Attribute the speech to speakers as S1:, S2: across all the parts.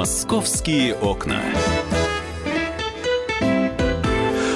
S1: Московские окна.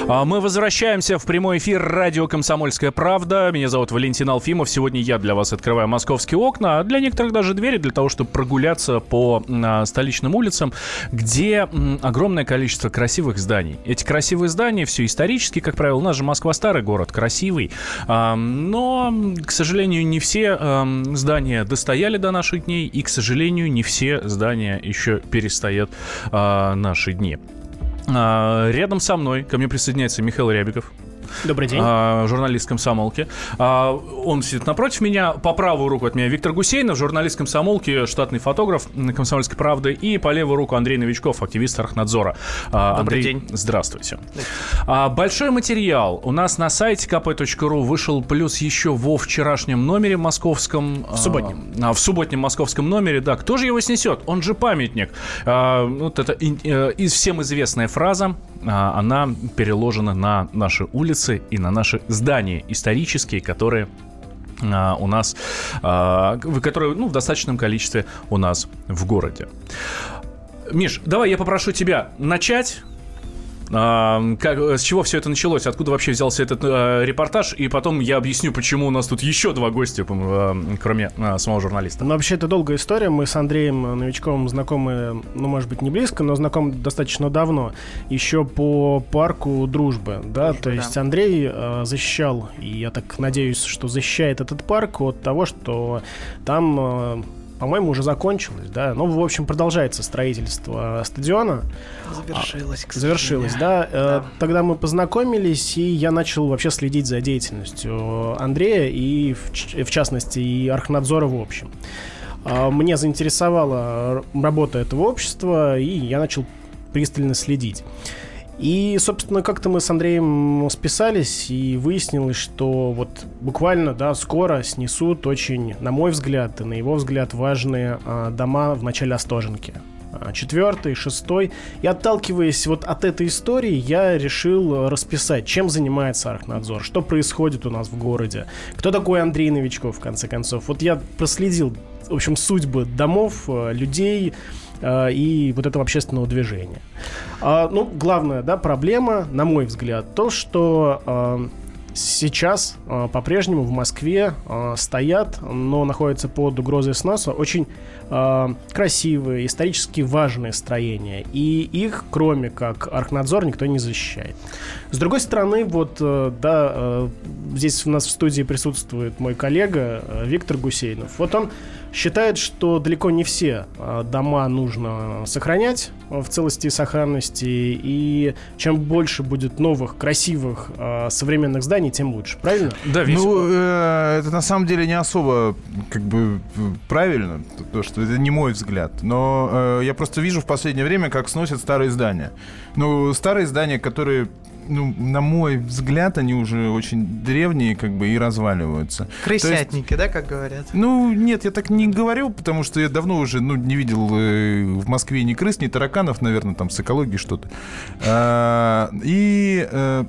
S2: А Мы возвращаемся в прямой эфир радио «Комсомольская правда». Меня зовут Валентин Алфимов. Сегодня я для вас открываю московские окна, а для некоторых даже двери, для того, чтобы прогуляться по а, столичным улицам, где огромное количество красивых зданий. Эти красивые здания все исторические, как правило. У нас же Москва старый город, красивый. А, но, к сожалению, не все здания достояли до наших дней, и, к сожалению, не все здания еще перестоят наши дни. А, Рядом со мной ко мне присоединяется Михаил Рябиков.
S3: Добрый день.
S2: а, журналист комсомолки. А, Он сидит напротив меня, по правую руку от меня Виктор Гусейнов, журналист комсомолки, штатный фотограф комсомольской правды, и по левую руку Андрей Новичков, активист Архнадзора. А,
S3: Добрый
S2: Андрей,
S3: день.
S2: Здравствуйте. А, Большой материал у нас на сайте kp.ru вышел плюс еще во вчерашнем номере московском. В
S3: субботнем.
S2: в субботнем московском номере, да. Кто же его снесет? Он же памятник. А, Вот это ин- э, всем известная фраза. а, Она переложена на наши улицы и на наши здания исторические, которые а, у нас, а, которые ну, в достаточном количестве у нас в городе. Миш, давай я попрошу тебя начать. А, как, с чего все это началось? Откуда вообще взялся этот э, репортаж? И потом я объясню, почему у нас тут еще два гостя, э, кроме э, самого журналиста.
S3: Ну, вообще, это долгая история. Мы с Андреем Новичковым знакомы, ну, может быть, не близко, но знакомы достаточно давно. Еще по парку Дружбы, да? То есть Андрей э, защищал, и я так надеюсь, что защищает этот парк от того, что там... э, по-моему, уже закончилось, да. Ну, в общем, продолжается строительство стадиона.
S4: Завершилось, к
S3: Завершилось,
S4: сожалению.
S3: да. Э,
S4: Да.
S3: Тогда мы познакомились, и я начал вообще следить за деятельностью Андрея и, в, в частности, и Архнадзора в общем. А, Мне заинтересовала работа этого общества, и я начал пристально следить. И, собственно, как-то мы с Андреем списались, и выяснилось, что вот буквально, да, скоро снесут очень, на мой взгляд, и на его взгляд, важные а, дома в начале Остоженки. А, Четвертый, шестой. И отталкиваясь вот от этой истории, я решил расписать, чем занимается Архнадзор, что происходит у нас в городе, кто такой Андрей Новичков, в конце концов. Вот я проследил, в общем, судьбы домов, э, людей, э, и вот этого общественного движения. А, ну, главная, да, проблема, на мой взгляд, то, что э, сейчас э, по-прежнему в Москве стоят, но находятся под угрозой сноса очень красивые, исторически важные строения. И их, кроме как Архнадзор, никто не защищает. С другой стороны, вот, да, здесь у нас в студии присутствует мой коллега Виктор Гусейнов. Вот он считает, что далеко не все э, дома нужно сохранять в целости и сохранности, и чем больше будет новых, красивых, э, современных зданий, тем лучше. Правильно?
S2: Да, Вить,
S5: Ну, э, это на самом деле не особо как бы правильно, то, что это не мой взгляд. Но э, я просто вижу в последнее время, как сносят старые здания. Ну, старые здания, которые, ну, на мой взгляд, они уже очень древние, как бы, и разваливаются.
S4: Крысятники, да, как говорят?
S5: Ну, нет, я так не говорю, потому что я давно уже, ну, не видел э, в Москве ни крыс, ни тараканов, наверное, там с экологией что-то. А, и э,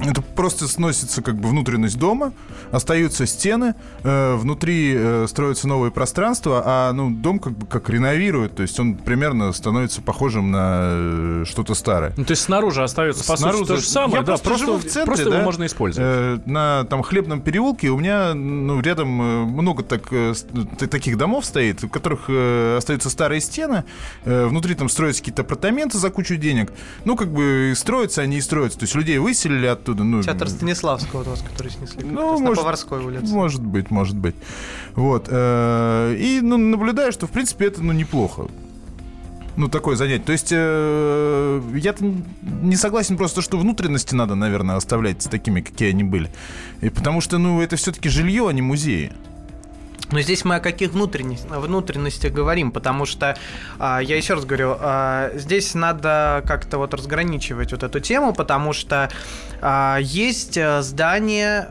S5: это просто сносится как бы внутренность дома, остаются стены, э, внутри э, строятся новые пространства, а ну, дом как бы как реновируют, то есть он примерно становится похожим на э, что-то старое.
S2: Ну, то есть снаружи остается, по сути, то же самое,
S5: Я
S2: да,
S5: просто, живу в центре,
S2: просто
S5: да,
S2: его можно использовать.
S5: э, на там хлебном переулке у меня ну, рядом э, много так, э, таких домов стоит, в которых э, остаются старые стены, э, внутри там строятся какие-то апартаменты за кучу денег. Ну, как бы и строятся они и строятся. То есть людей выселили оттуда. Ну,
S4: Театр Станиславского у вас, который снесли.
S5: Ну,
S4: раз на
S5: может,
S4: Поварской улице.
S5: Может быть, может быть. Вот. э, И ну, наблюдаю, что, в принципе, это ну, неплохо. Ну, такое занятие. То есть, э, я не согласен просто, что внутренности надо, наверное, оставлять такими, какие они были. И потому что, ну, это все-таки жилье, а не музеи.
S4: Но здесь мы о каких внутренностях, внутренностях говорим, потому что, а, я еще раз говорю, а, здесь надо как-то вот разграничивать вот эту тему, потому что а, есть а, здания,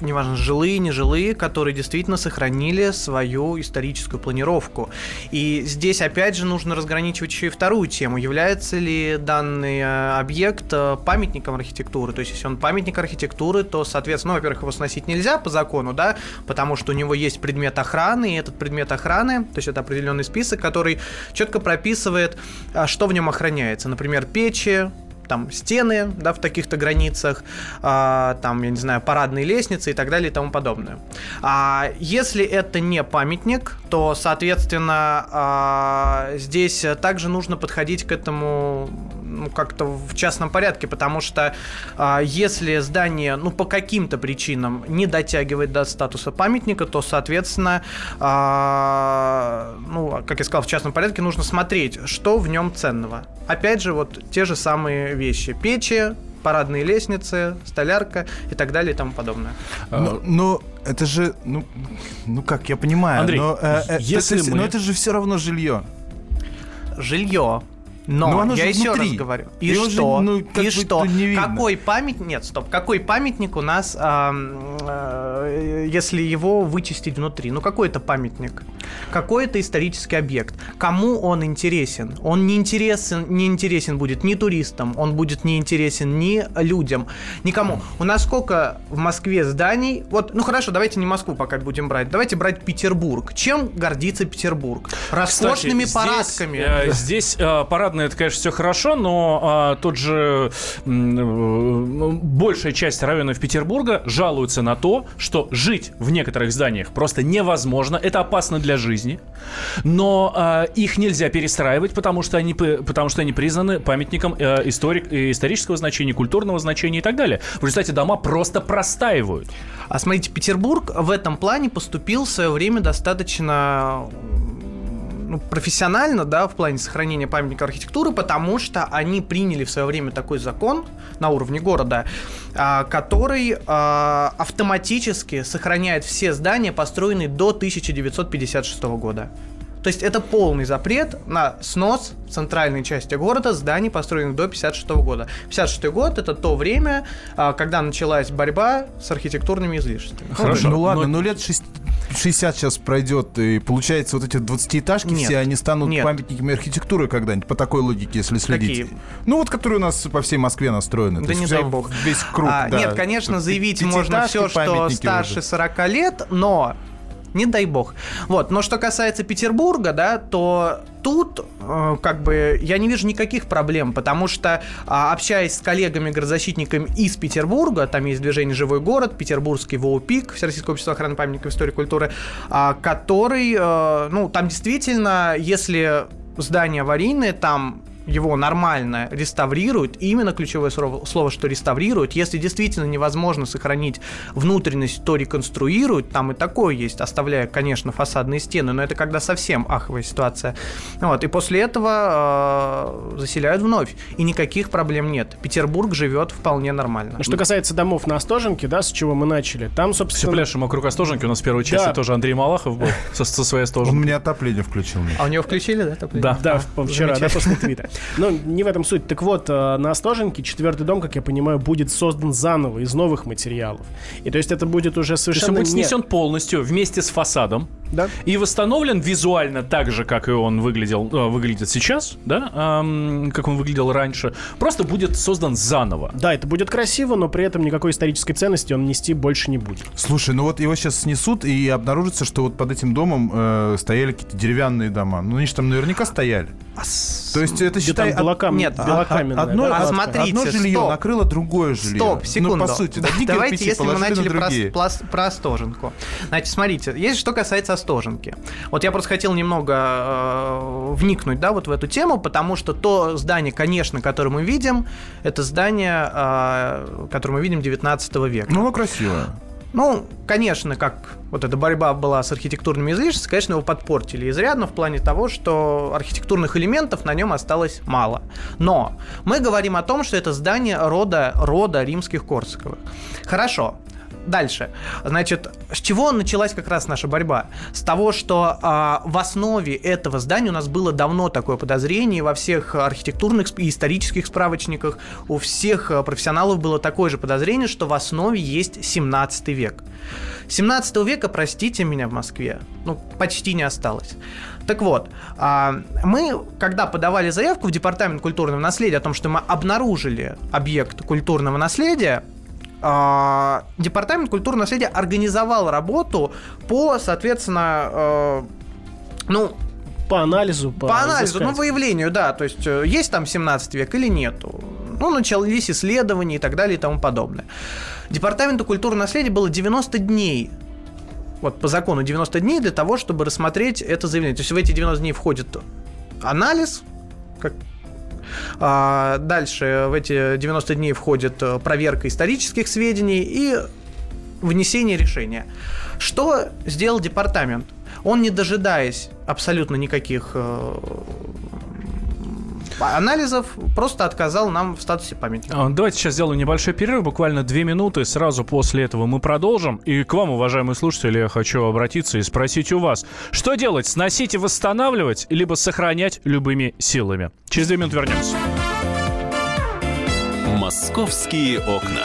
S4: неважно, жилые, нежилые, которые действительно сохранили свою историческую планировку. И здесь, опять же, нужно разграничивать еще и вторую тему. Является ли данный а, объект а, памятником архитектуры? То есть, если он памятник архитектуры, то, соответственно, ну, во-первых, его сносить нельзя по закону, да, потому что у него есть предмет предмет охраны, и этот предмет охраны, то есть это определенный список, который четко прописывает, а, что в нем охраняется. Например, печи, там стены, да, в таких-то границах, а, там, я не знаю, парадные лестницы и так далее и тому подобное. А если это не памятник, то, соответственно, а, здесь также нужно подходить к этому ну, как-то в частном порядке, потому что а, если здание, ну, по каким-то причинам не дотягивает до статуса памятника, то, соответственно, а, ну, как я сказал, в частном порядке нужно смотреть, что в нем ценного. Опять же, вот те же самые вещи. Печи, парадные лестницы, столярка и так далее и тому подобное.
S5: Ну, но это же, ну, ну как, я понимаю,
S2: Андрей,
S5: но, э, э,
S2: если
S5: это,
S2: мы-
S5: но это же все равно жилье.
S4: Жилье. Но
S5: Ну, оно
S4: я
S5: же
S4: еще
S5: внутри.
S4: раз говорю. И,
S5: И он же,
S4: что?
S5: ну, как
S4: и что?
S5: не видно.
S4: Какой памятник? Нет, стоп. Какой памятник у нас, ам, э, если его вычистить внутри? Ну какой это памятник? Какой это исторический объект? Кому он интересен? Он не интересен, не интересен будет ни туристам, он будет не интересен ни людям, никому. У нас сколько в Москве зданий? Вот, ну хорошо, давайте не Москву пока будем брать. Давайте брать Петербург. Чем гордится Петербург? Роскошными
S2: Кстати,
S4: парадками.
S2: Здесь, э, здесь э, парадное, это, конечно, все хорошо, но э, тот же большая часть районов Петербурга жалуются на то, что жить в некоторых зданиях просто невозможно. Это опасно для жизни. Но э, их нельзя перестраивать, потому что они, потому что они признаны памятником э, историк, э, исторического значения, культурного значения и так далее. В результате дома просто простаивают.
S4: А смотрите, Петербург в этом плане поступил в свое время достаточно ну, профессионально, да, в плане сохранения памятника архитектуры, потому что они приняли в свое время такой закон на уровне города, а, который а, автоматически сохраняет все здания, построенные до 1956 года. То есть это полный запрет на снос в центральной части города зданий, построенных до 56 года. 56 год это то время, а, когда началась борьба с архитектурными излишествами.
S2: Хорошо,
S5: Ну ладно,
S2: но-
S5: ну лет шесть- 60 сейчас пройдет, и получается, вот эти 20-этажки
S4: Нет.
S5: все, они станут
S4: Нет.
S5: памятниками архитектуры когда-нибудь, по такой логике, если следить.
S4: Какие?
S5: Ну вот, которые у нас по всей Москве настроены.
S4: Да не дай бог.
S5: Весь круг,
S4: А,
S5: да.
S4: Нет, конечно, заявить можно все, что старше
S5: уже.
S4: 40 лет, но не дай бог. Вот, но что касается Петербурга, да, то тут э, как бы я не вижу никаких проблем, потому что а, общаясь с коллегами-градозащитниками из Петербурга, там есть движение «Живой город», Петербургский ВОУПИК, Всероссийское общество охраны памятников истории и культуры, а, который, э, ну, там действительно, если здание аварийное, там его нормально реставрируют, и именно ключевое слово, слово, что реставрируют. Если действительно невозможно сохранить внутренность, то реконструируют. Там и такое есть, оставляя, конечно, фасадные стены, но это когда совсем аховая ситуация. Вот, и после этого э, заселяют вновь, и никаких проблем нет. Петербург живет вполне нормально.
S3: Что касается домов на Остоженке, да, с чего мы начали, там,
S2: Все
S3: собственно...
S2: пляшем вокруг Остоженки. У нас в первой части
S3: Да.
S2: тоже Андрей Малахов был со, со своей
S5: Он
S2: Остоженки.
S5: мне отопление включил.
S4: А у него включили, да? отопление?
S2: Да.
S3: Да, вчера, да, после твита. Но не в этом суть. Так вот, э, на Остоженке четвертый дом, как я понимаю, будет создан заново, из новых материалов. И то есть это будет уже
S2: То есть он
S3: совершенно
S2: будет
S3: не-
S2: снесен полностью вместе с фасадом.
S3: Да?
S2: И восстановлен визуально так же, как и он выглядел, э, выглядит сейчас, да, ам, как он выглядел раньше. Просто будет создан заново.
S3: Да, это будет красиво, но при этом никакой исторической ценности он нести больше не будет.
S5: Слушай, ну вот его сейчас снесут, и обнаружится, что вот под этим домом э, стояли какие-то деревянные дома. Ну, они же там наверняка стояли.
S4: А с-
S5: То есть это, считай,
S3: белокам...
S4: нет,
S3: белокаменная,
S5: одно,
S3: да,
S4: а смотри,
S5: одно жилье
S4: стоп.
S5: накрыло другое жилье.
S4: Стоп, секунду.
S5: Ну, по сути, да,
S4: Давайте, если мы
S5: положили на
S4: начали про,
S5: другие.
S4: плас- про Остоженку. Значит, смотрите, есть что касается Остоженки. Вот я просто хотел немного э, вникнуть, да, вот в эту тему, потому что то здание, конечно, которое мы видим, это здание, э, которое мы видим 19 века.
S5: Ну, оно красивое.
S4: Ну, конечно, как вот эта борьба была с архитектурными излишествами, конечно, его подпортили изрядно в плане того, что архитектурных элементов на нем осталось мало. Но мы говорим о том, что это здание рода, рода римских Корсаковых. Хорошо. Дальше. Значит, с чего началась как раз наша борьба? С того, что а, в основе этого здания у нас было давно такое подозрение, во всех архитектурных и исторических справочниках у всех а, профессионалов было такое же подозрение, что в основе есть 17 век. 17 века, простите меня, в Москве, ну, почти не осталось. Так вот, а, мы, когда подавали заявку в Департамент культурного наследия о том, что мы обнаружили объект культурного наследия, Департамент культурного наследия организовал работу по, соответственно, э, ну,
S3: По анализу, по,
S4: по анализу,
S3: изыскать.
S4: ну, выявлению, да, то есть э, есть там 17 век или нету. Ну, начались исследования и так далее и тому подобное. Департаменту культурного наследия было 90 дней вот по закону 90 дней для того, чтобы рассмотреть это заявление. То есть в эти 90 дней входит анализ, как а, дальше в эти 90 дней входит э, проверка исторических сведений и внесение решения. Что сделал департамент? Он, не дожидаясь абсолютно никаких э, анализов, просто отказал нам в статусе памятника.
S2: А, Давайте сейчас сделаем небольшой перерыв, буквально две минуты. Сразу после этого мы продолжим. И к вам, уважаемые слушатели, я хочу обратиться и спросить у вас, что делать? Сносить и восстанавливать, либо сохранять любыми силами? Через две минуты вернемся.
S1: Московские окна.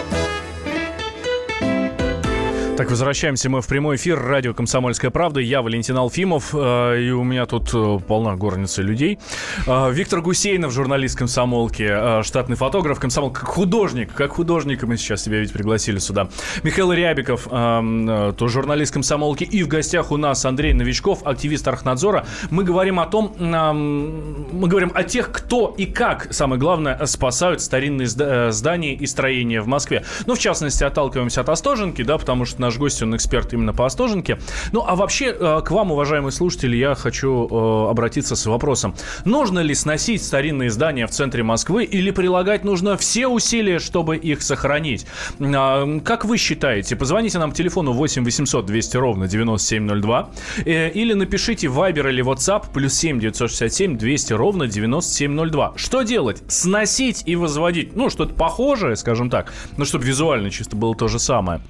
S2: Так, возвращаемся мы в прямой эфир. Радио «Комсомольская правда». Я Валентин Алфимов. э, И у меня тут э, полна горница людей. Э, Виктор Гусейнов, журналист комсомолки, э, штатный фотограф, комсомол, как художник. Как художника мы сейчас тебя ведь пригласили сюда. Михаил Рябиков, э, э, журналист комсомолки. И в гостях у нас Андрей Новичков, активист Архнадзора. Мы говорим о том, мы говорим о тех, кто и как, самое главное, спасают старинные зда- здания и строения в Москве. Ну, в частности, отталкиваемся от Остоженки, да, потому что наш гость, он эксперт именно по Остоженке. Ну, а вообще, э, к вам, уважаемые слушатели, я хочу э, обратиться с вопросом. Нужно ли сносить старинные здания в центре Москвы или прилагать нужно все усилия, чтобы их сохранить? А, Как вы считаете? Позвоните нам по телефону 8 800 200 ровно 9702 э, или напишите в Viber или WhatsApp плюс 7 967 200 ровно 9702. Что делать? Сносить и возводить? Ну, что-то похожее, скажем так, но чтобы визуально чисто было то же самое.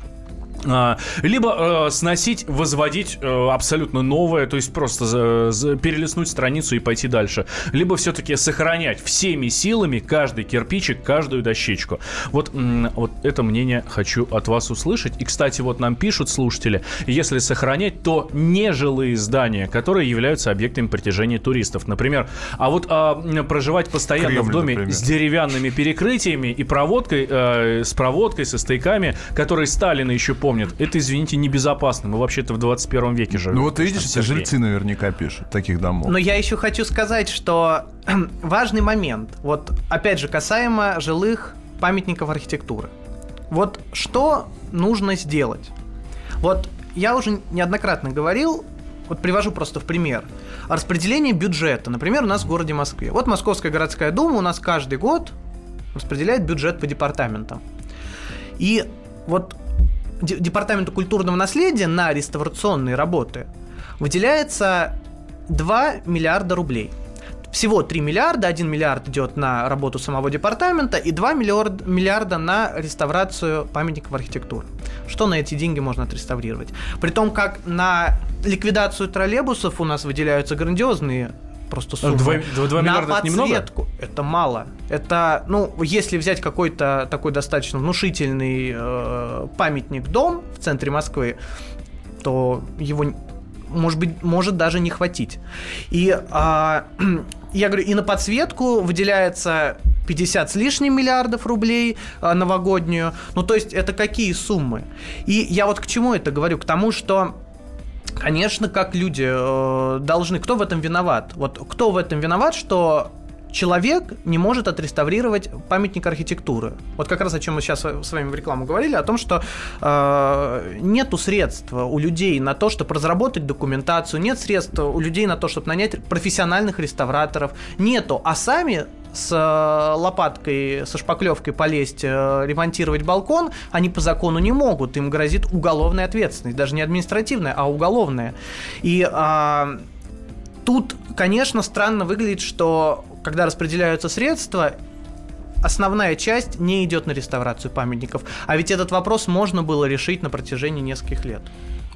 S2: А, Либо э, сносить, возводить э, абсолютно новое, то есть просто за- перелистнуть страницу и пойти дальше. Либо все-таки сохранять всеми силами каждый кирпичик, каждую дощечку. Вот, вот это мнение хочу от вас услышать. И, кстати, вот нам пишут слушатели, если сохранять, то нежилые здания, которые являются объектами притяжения туристов. Например, а вот а, проживать постоянно в
S5: Кремль,
S2: доме
S5: например.
S2: с деревянными перекрытиями и проводкой, э, с проводкой, со стояками, которые Сталина еще помнит. Это, извините, небезопасно. Мы вообще-то в 21 веке живем.
S5: Ну вот видишь,
S2: Сергей.
S5: жильцы наверняка пишут таких домов.
S4: Но я еще хочу сказать, что важный момент, вот опять же касаемо жилых памятников архитектуры. Вот что нужно сделать? Вот я уже неоднократно говорил, вот привожу просто в пример. Распределение бюджета, например, у нас в городе Москве. Вот Московская городская дума у нас каждый год распределяет бюджет по департаментам. И вот департаменту культурного наследия на реставрационные работы выделяется 2 миллиарда рублей. Всего 3 миллиарда, 1 миллиард идет на работу самого департамента и 2 миллиард- миллиарда на реставрацию памятников архитектуры. Что на эти деньги можно отреставрировать? При том, как на ликвидацию троллейбусов у нас выделяются грандиозные просто суммы.
S2: Два- два- два
S4: на
S2: миллиарда это
S4: подсветку это мало. Это, ну, если взять какой-то такой достаточно внушительный э, памятник дом в центре Москвы, то его может быть, может даже не хватить. И а, я говорю, и на подсветку выделяется 50 с лишним миллиардов рублей а, новогоднюю. Ну, то есть, это какие суммы? И я вот к чему это говорю? К тому, что Конечно, как люди э, должны. Кто в этом виноват? Вот кто в этом виноват, что человек не может отреставрировать памятник архитектуры? Вот как раз о чем мы сейчас с вами в рекламу говорили, о том, что э, нету средств у людей на то, чтобы разработать документацию, нет средств у людей на то, чтобы нанять профессиональных реставраторов, нету, а сами с э, лопаткой, со шпаклевкой полезть, э, ремонтировать балкон, они по закону не могут. Им грозит уголовная ответственность. Даже не административная, а уголовная. И а, тут, конечно, странно выглядит, что когда распределяются средства, основная часть не идет на реставрацию памятников. А ведь этот вопрос можно было решить на протяжении нескольких лет.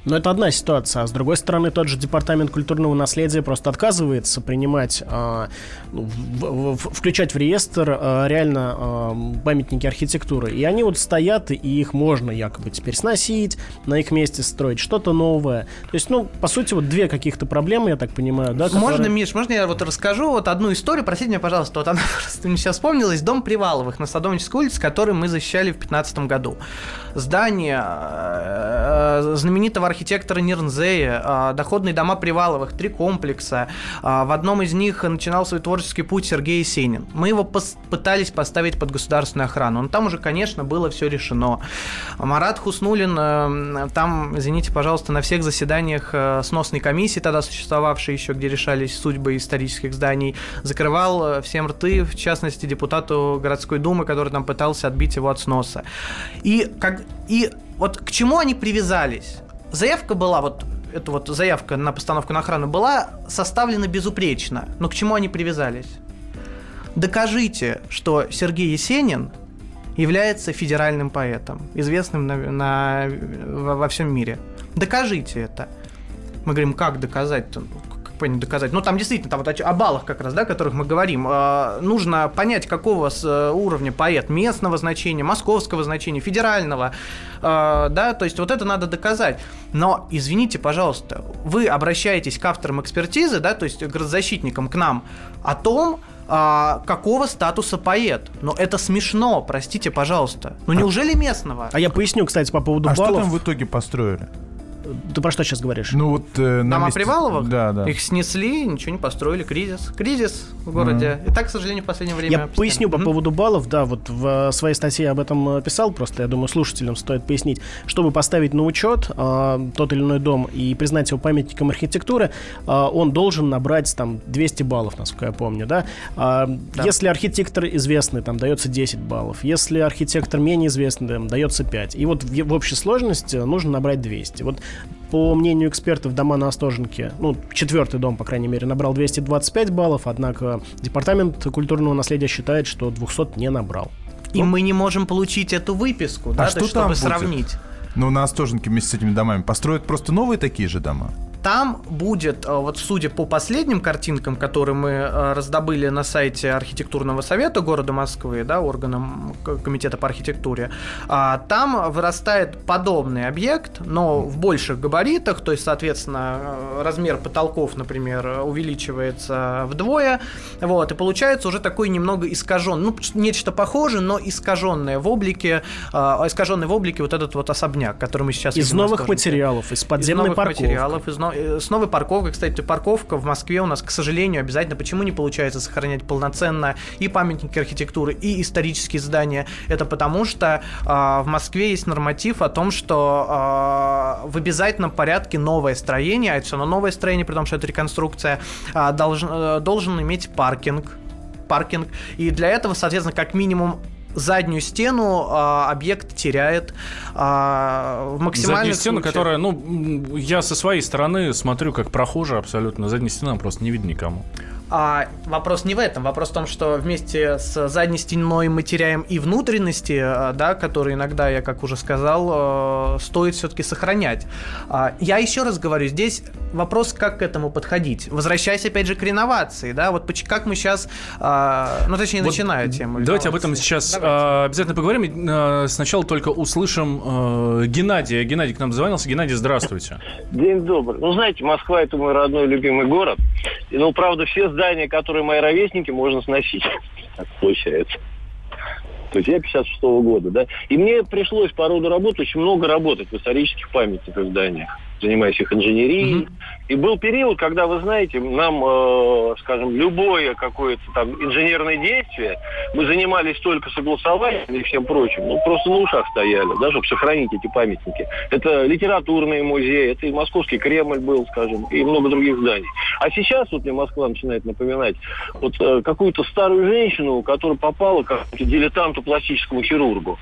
S3: Но это одна ситуация. А с другой стороны, тот же департамент культурного наследия просто отказывается принимать, э, в, в, включать в реестр э, реально э, памятники архитектуры. И они вот стоят, и их можно якобы теперь сносить, на их месте строить что-то новое. То есть, ну, по сути, вот две каких-то проблемы, я так понимаю, да?
S4: Можно,
S3: которые...
S4: Миш, можно я вот расскажу вот одну историю? Простите меня, пожалуйста, вот она просто мне сейчас вспомнилась. Дом Приваловых на Садовнической улице, который мы защищали в 2015 году. Здание э, знаменитого архитектора Нирнзея, а, доходные дома Приваловых, три комплекса. А, в одном из них начинал свой творческий путь Сергей Есенин. Мы его пытались поставить под государственную охрану. Но там уже, конечно, было все решено. Марат Хуснулин, э, там, извините, пожалуйста, на всех заседаниях э, сносной комиссии, тогда существовавшей еще, где решались судьбы исторических зданий, закрывал э, всем рты, в частности, депутату городской думы, который там пытался отбить его от сноса. И, как, и вот к чему они привязались? Заявка была, вот эта вот заявка на постановку на охрану была составлена безупречно. Но к чему они привязались? Докажите, что Сергей Есенин является федеральным поэтом, известным на, на, во всем мире. Докажите это. Мы говорим, как доказать? Понять, доказать. Но ну, там действительно, там вот о, о баллах как раз, да, о которых мы говорим. Э, нужно понять, какого с, э, уровня поэт местного значения, московского значения, федерального, э, да, то есть вот это надо доказать. Но, извините, пожалуйста, вы обращаетесь к авторам экспертизы, да, то есть к защитникам, к нам, о том, а, какого статуса поэт. Но это смешно, простите, пожалуйста. Ну неужели местного?
S3: А я поясню, кстати, по поводу
S5: а
S3: баллов.
S5: что там в итоге построили?
S3: Ты про что сейчас говоришь?
S5: Ну вот э,
S4: на Дома месте... Приваловых?
S5: Да, да.
S4: Их снесли, ничего не построили. Кризис. Кризис в городе. Mm. И так, к сожалению, в последнее время...
S3: Я постоянно. поясню по mm. поводу баллов. Да, вот в своей статье об этом э, писал. Просто, я думаю, слушателям стоит пояснить. Чтобы поставить на учет э, тот или иной дом и признать его памятником архитектуры, э, он должен набрать там 200 баллов, насколько я помню, да? Э, да. Если архитектор известный, там дается 10 баллов. Если архитектор менее известный, там, дается 5. И вот в, в общей сложности нужно набрать 200. Вот по мнению экспертов, дома на Остоженке, ну, четвертый дом, по крайней мере, набрал 225 баллов, однако Департамент культурного наследия считает, что 200 не набрал.
S4: И ну, мы не можем получить эту выписку, а да, что есть, чтобы будет? сравнить.
S5: Ну, на Остоженке вместе с этими домами построят просто новые такие же дома?
S4: Там будет, э, вот судя по последним картинкам, которые мы э, раздобыли на сайте архитектурного совета города Москвы, да, органам комитета по архитектуре, а, там вырастает подобный объект, но в больших габаритах, то есть, соответственно, э, размер потолков, например, увеличивается вдвое, вот, и получается уже такой немного искажен, ну, нечто похожее, но искаженное в облике, искаженный в облике вот этот вот особняк, который мы сейчас
S3: из новых материалов, из подземной из новых материалов,
S4: из, с новой парковкой, кстати, парковка в Москве у нас, к сожалению, обязательно. Почему не получается сохранять полноценно и памятники архитектуры, и исторические здания? Это потому, что э, в Москве есть норматив о том, что э, в обязательном порядке новое строение, а это все равно новое строение, при том, что это реконструкция, э, должен, э, должен иметь паркинг паркинг. И для этого, соответственно, как минимум заднюю стену а, объект теряет а, в максимальных
S2: Заднюю стену, случаях. которая, ну, я со своей стороны смотрю как прохожий абсолютно. Задняя стена просто не видно никому.
S4: А вопрос не в этом. Вопрос в том, что вместе с задней стеной мы теряем и внутренности, а, да, которые иногда, я как уже сказал, а, стоит все-таки сохранять. А, я еще раз говорю, здесь вопрос, как к этому подходить. Возвращаясь опять же к реновации, да, вот как мы сейчас, ну точнее, вот начинаю тему.
S2: Давайте об этом сейчас давайте. обязательно поговорим. Сначала только услышим Геннадия. Геннадий к нам звонился. Геннадий, здравствуйте.
S6: День добрый. Ну, знаете, Москва это мой родной любимый город. Ну, правда, все здания, которые мои ровесники, можно сносить. Так получается. То есть я 56 -го года, да. И мне пришлось по роду работы очень много работать в исторических памятниках зданиях занимаюсь их инженерией. Mm-hmm. И был период, когда, вы знаете, нам, э, скажем, любое какое-то там инженерное действие, мы занимались только согласованием и всем прочим, ну, просто на ушах стояли, да, чтобы сохранить эти памятники. Это литературные музеи, это и Московский Кремль был, скажем, и много других зданий. А сейчас вот мне Москва начинает напоминать вот э, какую-то старую женщину, которая попала как дилетанту пластическому хирургу.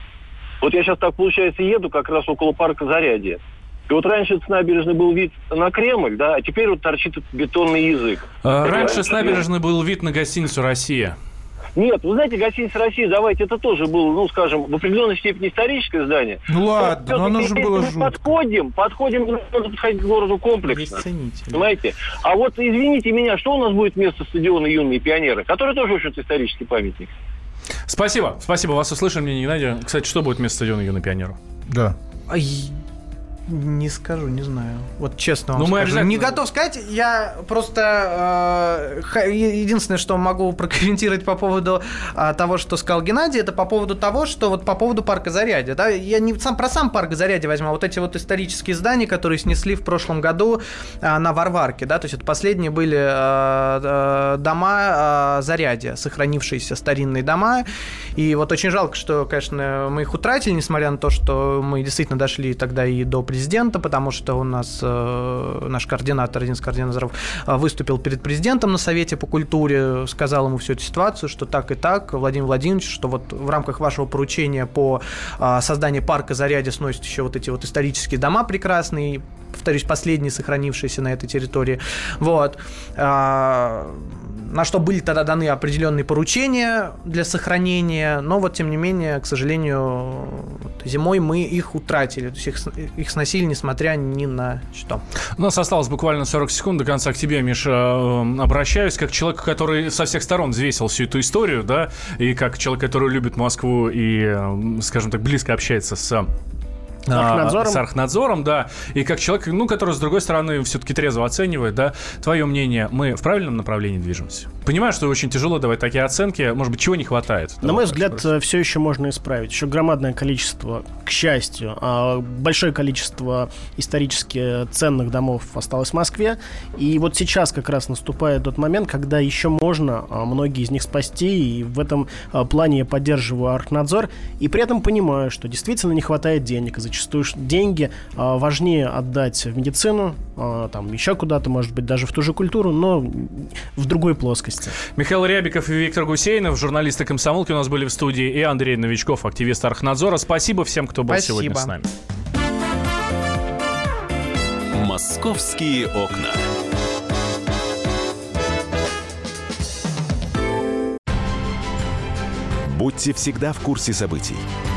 S6: Вот я сейчас так, получается, еду как раз около парка Зарядье. И вот раньше с набережной был вид на Кремль, да, а теперь вот торчит этот бетонный язык.
S2: А, раньше с набережной был вид на гостиницу «Россия».
S6: Нет, вы знаете, гостиница России, давайте, это тоже было, ну, скажем, в определенной степени историческое здание.
S5: Ну ладно, но оно же было
S6: мы
S5: жутко.
S6: подходим, подходим, надо подходить к городу комплексно.
S4: Есть ценители.
S6: Понимаете? А вот, извините меня, что у нас будет вместо стадиона «Юные пионеры», который тоже, в общем-то, исторический памятник?
S2: Спасибо, спасибо, вас услышали, мне Геннадий. Кстати, что будет вместо стадиона Юный Пионер?
S5: Да.
S4: Ай, Не скажу, не знаю. Вот честно вам
S2: Ну, мы
S4: скажу.
S2: обязательно-
S4: Не готов сказать. Я просто... э, единственное, что могу прокомментировать по поводу а, того, что сказал Геннадий, это по поводу того, что вот по поводу парка Зарядье. Да, я не сам, про сам парк Зарядье возьму, а вот эти вот исторические здания, которые снесли в прошлом году а, на Варварке. Да, то есть это последние были э, э, дома э, Зарядье, сохранившиеся старинные дома. И вот очень жалко, что, конечно, мы их утратили, несмотря на то, что мы действительно дошли тогда и до президента, потому что у нас э, наш координатор, один из координаторов, э, выступил перед президентом на Совете по культуре, сказал ему всю эту ситуацию, что так и так, Владимир Владимирович, что вот в рамках вашего поручения по э, созданию парка Зарядье сносят еще вот эти вот исторические дома прекрасные, повторюсь, последние сохранившиеся на этой территории. Вот. На что были тогда даны определенные поручения для сохранения, но вот тем не менее, к сожалению, зимой мы их утратили, то есть их, их сносили, несмотря ни на что.
S2: У нас осталось буквально 40 секунд до конца к тебе, Миша. Э, Обращаюсь как человек, который со всех сторон взвесил всю эту историю, да, и как человек, который любит Москву и, э, скажем так, близко общается с
S3: Архнадзором.
S2: С Архнадзором, да. И как человек, ну, который, с другой стороны, все-таки трезво оценивает, да. Твое мнение, мы в правильном направлении движемся? Понимаю, что очень тяжело давать такие оценки. Может быть, чего не хватает?
S3: На мой взгляд, все еще можно исправить. Еще громадное количество, к счастью, а, большое количество исторически ценных домов осталось в Москве. И вот сейчас как раз наступает тот момент, когда еще можно а, многие из них спасти. И в этом а, плане я поддерживаю Архнадзор. И при этом понимаю, что действительно не хватает денег. И зачастую деньги а, важнее отдать в медицину, а, там еще куда-то, может быть, даже в ту же культуру, но в другой плоскости.
S2: Михаил Рябиков и Виктор Гусейнов, журналисты комсомолки у нас были в студии, и Андрей Новичков, активист Архнадзора. Спасибо всем, кто был
S4: Спасибо.
S2: сегодня с нами.
S1: «Московские окна».
S7: Будьте всегда в курсе событий.